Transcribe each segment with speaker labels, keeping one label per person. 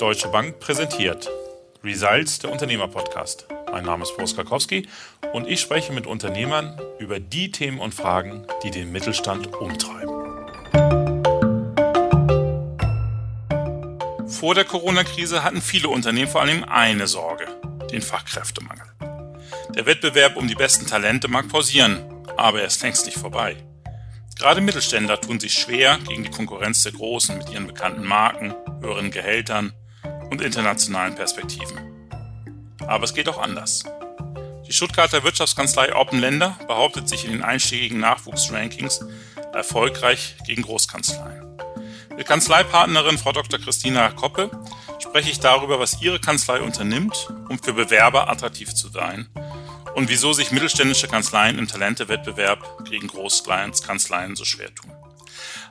Speaker 1: Deutsche Bank präsentiert Results, der Unternehmer-Podcast. Mein Name ist Boris Karkowski und ich spreche mit Unternehmern über die Themen und Fragen, die den Mittelstand umtreiben. Vor der Corona-Krise hatten viele Unternehmen vor allem eine Sorge, den Fachkräftemangel. Der Wettbewerb um die besten Talente mag pausieren, aber er ist längst nicht vorbei. Gerade Mittelständler tun sich schwer gegen die Konkurrenz der Großen mit ihren bekannten Marken, höheren Gehältern und internationalen Perspektiven. Aber es geht auch anders. Die Stuttgarter Wirtschaftskanzlei Oppenländer behauptet sich in den einschlägigen Nachwuchsrankings erfolgreich gegen Großkanzleien. Mit Kanzleipartnerin Frau Dr. Christina Koppe spreche ich darüber, was ihre Kanzlei unternimmt, um für Bewerber attraktiv zu sein und wieso sich mittelständische Kanzleien im Talentewettbewerb gegen Großkanzleien so schwer tun.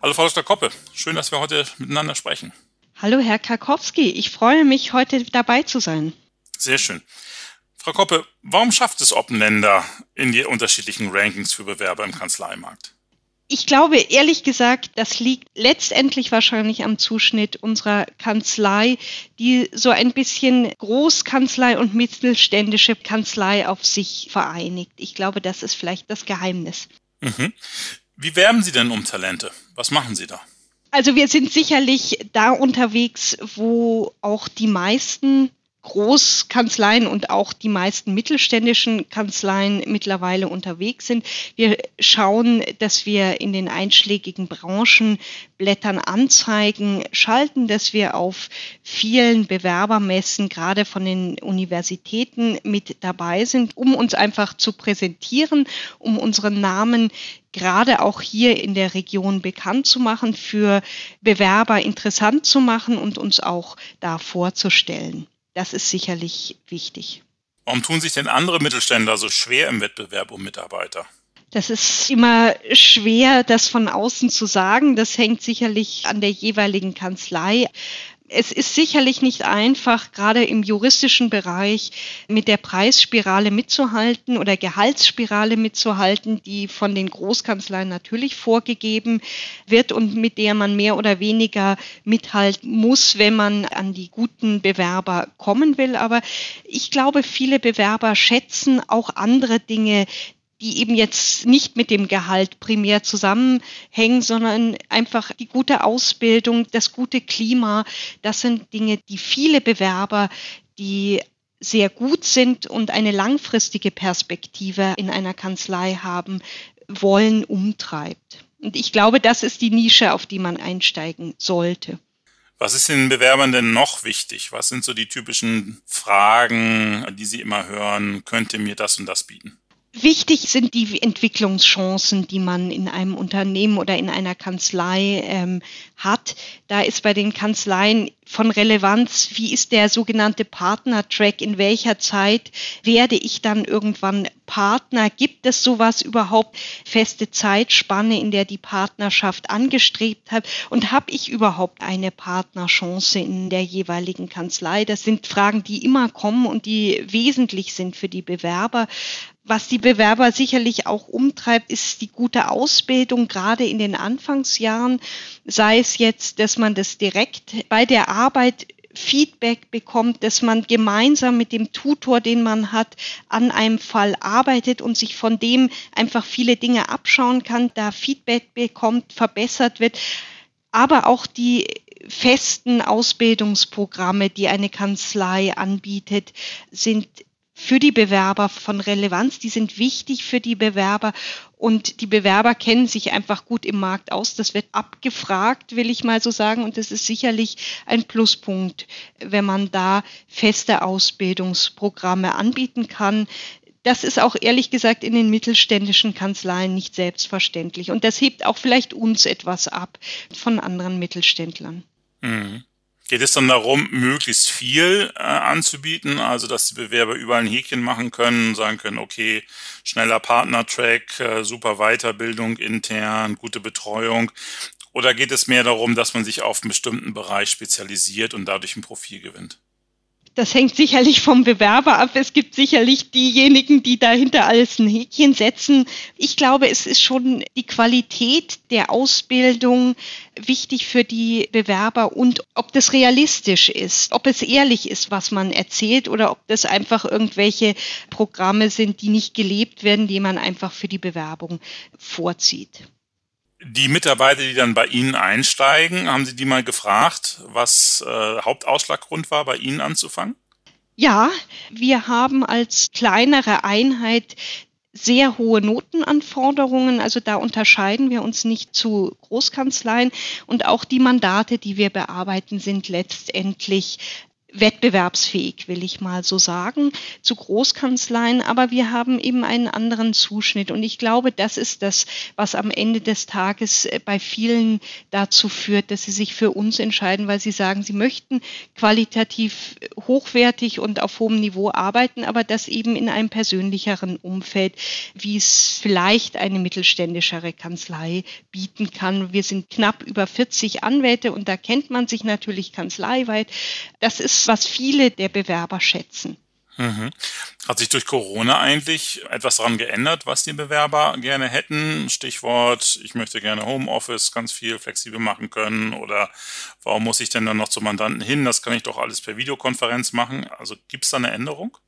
Speaker 1: Hallo Frau Dr. Koppe, schön, dass wir heute miteinander sprechen.
Speaker 2: Hallo Herr Karkowski, ich freue mich, heute dabei zu sein.
Speaker 1: Sehr schön. Frau Koppe, warum schafft es Oppenländer in die unterschiedlichen Rankings für Bewerber im Kanzleimarkt?
Speaker 2: Ich glaube, ehrlich gesagt, das liegt letztendlich wahrscheinlich am Zuschnitt unserer Kanzlei, die so ein bisschen Großkanzlei und mittelständische Kanzlei auf sich vereinigt. Ich glaube, das ist vielleicht das Geheimnis.
Speaker 1: Mhm. Wie werben Sie denn um Talente? Was machen Sie da?
Speaker 2: Also wir sind sicherlich da unterwegs, wo auch die meisten Großkanzleien und auch die meisten mittelständischen Kanzleien mittlerweile unterwegs sind. Wir schauen, dass wir in den einschlägigen Branchen Blättern Anzeigen schalten, dass wir auf vielen Bewerbermessen, gerade von den Universitäten, mit dabei sind, um uns einfach zu präsentieren, um unseren Namen gerade auch hier in der Region bekannt zu machen, für Bewerber interessant zu machen und uns auch da vorzustellen. Das ist sicherlich wichtig.
Speaker 1: Warum tun sich denn andere Mittelständler so schwer im Wettbewerb um Mitarbeiter?
Speaker 2: Das ist immer schwer, das von außen zu sagen. Das hängt sicherlich an der jeweiligen Kanzlei es ist sicherlich nicht einfach, gerade im juristischen Bereich mit der Preisspirale mitzuhalten oder Gehaltsspirale mitzuhalten, die von den Großkanzleien natürlich vorgegeben wird und mit der man mehr oder weniger mithalten muss, wenn man an die guten Bewerber kommen will. Aber ich glaube, viele Bewerber schätzen auch andere Dinge, die eben jetzt nicht mit dem Gehalt primär zusammenhängen, sondern einfach die gute Ausbildung, das gute Klima. Das sind Dinge, die viele Bewerber, die sehr gut sind und eine langfristige Perspektive in einer Kanzlei haben wollen, umtreibt. Und ich glaube, das ist die Nische, auf die man einsteigen sollte.
Speaker 1: Was ist den Bewerbern denn noch wichtig? Was sind so die typischen Fragen, die sie immer hören? Könnte mir das und das bieten?
Speaker 2: Wichtig sind die Entwicklungschancen, die man in einem Unternehmen oder in einer Kanzlei ähm, hat. Da ist bei den Kanzleien von Relevanz, wie ist der sogenannte Partner-Track, in welcher Zeit werde ich dann irgendwann Partner? Gibt es sowas überhaupt, feste Zeitspanne, in der die Partnerschaft angestrebt hat? Und habe ich überhaupt eine Partnerchance in der jeweiligen Kanzlei? Das sind Fragen, die immer kommen und die wesentlich sind für die Bewerber. Was die Bewerber sicherlich auch umtreibt, ist die gute Ausbildung, gerade in den Anfangsjahren, sei es jetzt, dass man das direkt bei der Arbeit Feedback bekommt, dass man gemeinsam mit dem Tutor, den man hat, an einem Fall arbeitet und sich von dem einfach viele Dinge abschauen kann, da Feedback bekommt, verbessert wird, aber auch die festen Ausbildungsprogramme, die eine Kanzlei anbietet, sind für die Bewerber von Relevanz, die sind wichtig für die Bewerber und die Bewerber kennen sich einfach gut im Markt aus. Das wird abgefragt, will ich mal so sagen, und das ist sicherlich ein Pluspunkt, wenn man da feste Ausbildungsprogramme anbieten kann. Das ist auch ehrlich gesagt in den mittelständischen Kanzleien nicht selbstverständlich. Und das hebt auch vielleicht uns etwas ab von anderen Mittelständlern.
Speaker 1: Mhm. Geht es dann darum, möglichst viel äh, anzubieten, also dass die Bewerber überall ein Häkchen machen können, sagen können, okay, schneller Partnertrack, äh, super Weiterbildung intern, gute Betreuung? Oder geht es mehr darum, dass man sich auf einen bestimmten Bereich spezialisiert und dadurch ein Profil gewinnt?
Speaker 2: Das hängt sicherlich vom Bewerber ab. Es gibt sicherlich diejenigen, die dahinter alles ein Häkchen setzen. Ich glaube, es ist schon die Qualität der Ausbildung wichtig für die Bewerber und ob das realistisch ist, ob es ehrlich ist, was man erzählt oder ob das einfach irgendwelche Programme sind, die nicht gelebt werden, die man einfach für die Bewerbung vorzieht.
Speaker 1: Die Mitarbeiter, die dann bei Ihnen einsteigen, haben Sie die mal gefragt, was äh, Hauptausschlaggrund war, bei Ihnen anzufangen?
Speaker 2: Ja, wir haben als kleinere Einheit sehr hohe Notenanforderungen. Also da unterscheiden wir uns nicht zu Großkanzleien. Und auch die Mandate, die wir bearbeiten, sind letztendlich wettbewerbsfähig, will ich mal so sagen, zu Großkanzleien, aber wir haben eben einen anderen Zuschnitt. Und ich glaube, das ist das, was am Ende des Tages äh, bei vielen dazu führt, dass sie sich für uns entscheiden, weil sie sagen, sie möchten qualitativ hochwertig und auf hohem Niveau arbeiten, aber das eben in einem persönlicheren Umfeld, wie es vielleicht eine mittelständischere Kanzlei bieten kann. Wir sind knapp über 40 Anwälte und da kennt man sich natürlich kanzleiweit. Das ist was viele der Bewerber schätzen.
Speaker 1: Mhm. Hat sich durch Corona eigentlich etwas daran geändert, was die Bewerber gerne hätten? Stichwort, ich möchte gerne Homeoffice ganz viel flexibel machen können oder warum muss ich denn dann noch zum Mandanten hin? Das kann ich doch alles per Videokonferenz machen. Also gibt es da eine Änderung?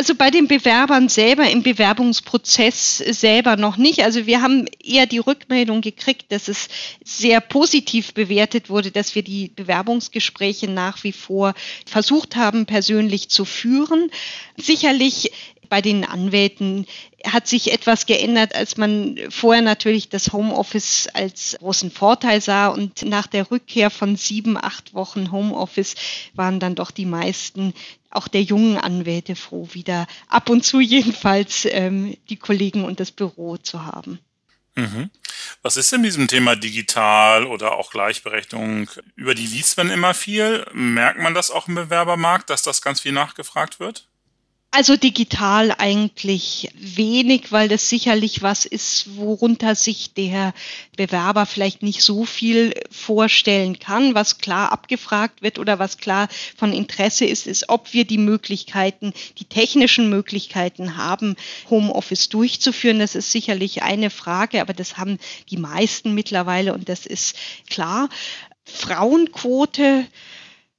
Speaker 2: Also bei den Bewerbern selber im Bewerbungsprozess selber noch nicht. Also wir haben eher die Rückmeldung gekriegt, dass es sehr positiv bewertet wurde, dass wir die Bewerbungsgespräche nach wie vor versucht haben, persönlich zu führen. Sicherlich bei den Anwälten hat sich etwas geändert, als man vorher natürlich das Homeoffice als großen Vorteil sah und nach der Rückkehr von sieben, acht Wochen Homeoffice waren dann doch die meisten auch der jungen Anwälte froh, wieder ab und zu jedenfalls ähm, die Kollegen und das Büro zu haben.
Speaker 1: Mhm. Was ist in diesem Thema digital oder auch Gleichberechtigung? Über die liest man immer viel. Merkt man das auch im Bewerbermarkt, dass das ganz viel nachgefragt wird?
Speaker 2: Also digital eigentlich wenig, weil das sicherlich was ist, worunter sich der Bewerber vielleicht nicht so viel vorstellen kann. Was klar abgefragt wird oder was klar von Interesse ist, ist, ob wir die Möglichkeiten, die technischen Möglichkeiten haben, Homeoffice durchzuführen. Das ist sicherlich eine Frage, aber das haben die meisten mittlerweile und das ist klar. Frauenquote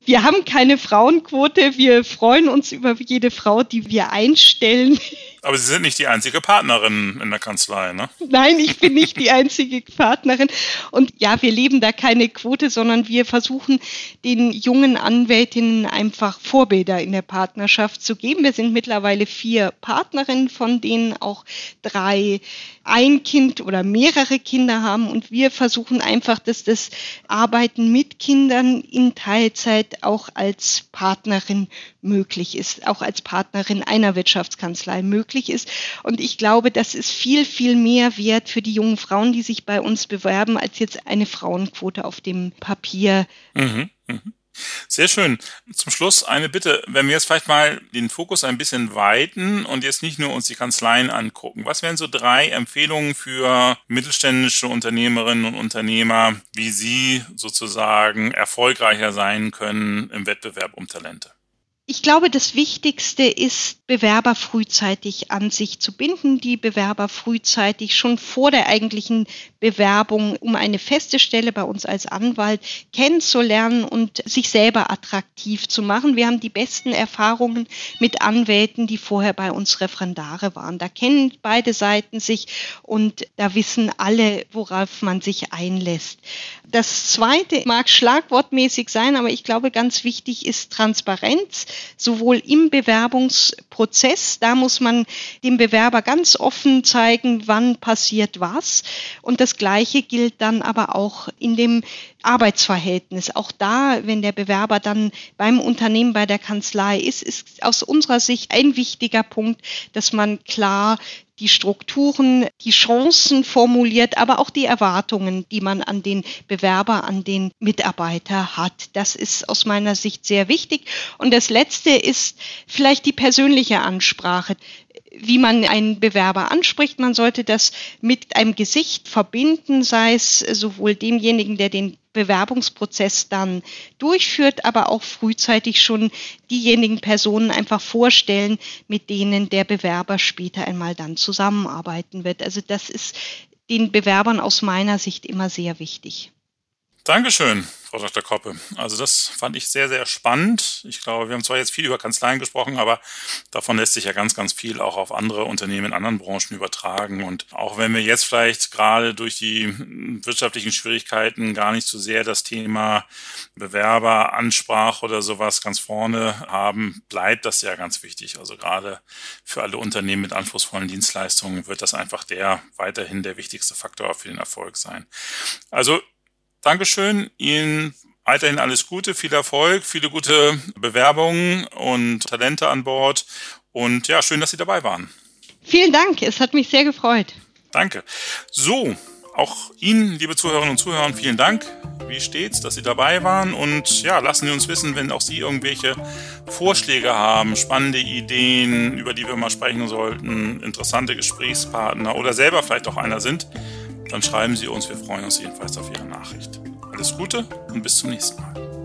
Speaker 2: wir haben keine Frauenquote. Wir freuen uns über jede Frau, die wir einstellen.
Speaker 1: Aber Sie sind nicht die einzige Partnerin in der Kanzlei, ne?
Speaker 2: Nein, ich bin nicht die einzige Partnerin. Und ja, wir leben da keine Quote, sondern wir versuchen den jungen Anwältinnen einfach Vorbilder in der Partnerschaft zu geben. Wir sind mittlerweile vier Partnerinnen, von denen auch drei ein Kind oder mehrere Kinder haben. Und wir versuchen einfach, dass das Arbeiten mit Kindern in Teilzeit auch als Partnerin möglich ist, auch als Partnerin einer Wirtschaftskanzlei möglich ist. Und ich glaube, das ist viel, viel mehr wert für die jungen Frauen, die sich bei uns bewerben, als jetzt eine Frauenquote auf dem Papier. Mhm, mh.
Speaker 1: Sehr schön. Zum Schluss eine Bitte, wenn wir jetzt vielleicht mal den Fokus ein bisschen weiten und jetzt nicht nur uns die Kanzleien angucken. Was wären so drei Empfehlungen für mittelständische Unternehmerinnen und Unternehmer, wie sie sozusagen erfolgreicher sein können im Wettbewerb um Talente?
Speaker 2: Ich glaube, das Wichtigste ist, Bewerber frühzeitig an sich zu binden, die Bewerber frühzeitig schon vor der eigentlichen Bewerbung um eine feste Stelle bei uns als Anwalt kennenzulernen und sich selber attraktiv zu machen. Wir haben die besten Erfahrungen mit Anwälten, die vorher bei uns Referendare waren. Da kennen beide Seiten sich und da wissen alle, worauf man sich einlässt. Das zweite mag schlagwortmäßig sein, aber ich glaube, ganz wichtig ist Transparenz sowohl im Bewerbungsprozess, da muss man dem Bewerber ganz offen zeigen, wann passiert was. Und das Gleiche gilt dann aber auch in dem Arbeitsverhältnis. Auch da, wenn der Bewerber dann beim Unternehmen, bei der Kanzlei ist, ist aus unserer Sicht ein wichtiger Punkt, dass man klar die Strukturen, die Chancen formuliert, aber auch die Erwartungen, die man an den Bewerber, an den Mitarbeiter hat. Das ist aus meiner Sicht sehr wichtig. Und das Letzte ist vielleicht die persönliche Ansprache wie man einen Bewerber anspricht. Man sollte das mit einem Gesicht verbinden, sei es sowohl demjenigen, der den Bewerbungsprozess dann durchführt, aber auch frühzeitig schon diejenigen Personen einfach vorstellen, mit denen der Bewerber später einmal dann zusammenarbeiten wird. Also das ist den Bewerbern aus meiner Sicht immer sehr wichtig.
Speaker 1: Dankeschön, Frau Dr. Koppe. Also das fand ich sehr, sehr spannend. Ich glaube, wir haben zwar jetzt viel über Kanzleien gesprochen, aber davon lässt sich ja ganz, ganz viel auch auf andere Unternehmen in anderen Branchen übertragen. Und auch wenn wir jetzt vielleicht gerade durch die wirtschaftlichen Schwierigkeiten gar nicht so sehr das Thema Bewerberansprache oder sowas ganz vorne haben, bleibt das ja ganz wichtig. Also gerade für alle Unternehmen mit anspruchsvollen Dienstleistungen wird das einfach der weiterhin der wichtigste Faktor für den Erfolg sein. Also Dankeschön. Ihnen weiterhin alles Gute, viel Erfolg, viele gute Bewerbungen und Talente an Bord. Und ja, schön, dass Sie dabei waren.
Speaker 2: Vielen Dank. Es hat mich sehr gefreut.
Speaker 1: Danke. So, auch Ihnen, liebe Zuhörerinnen und Zuhörer, vielen Dank. Wie steht's, dass Sie dabei waren? Und ja, lassen Sie uns wissen, wenn auch Sie irgendwelche Vorschläge haben, spannende Ideen, über die wir mal sprechen sollten, interessante Gesprächspartner oder selber vielleicht auch einer sind dann schreiben Sie uns. Wir freuen uns jedenfalls auf Ihre Nachricht. Alles Gute und bis zum nächsten Mal.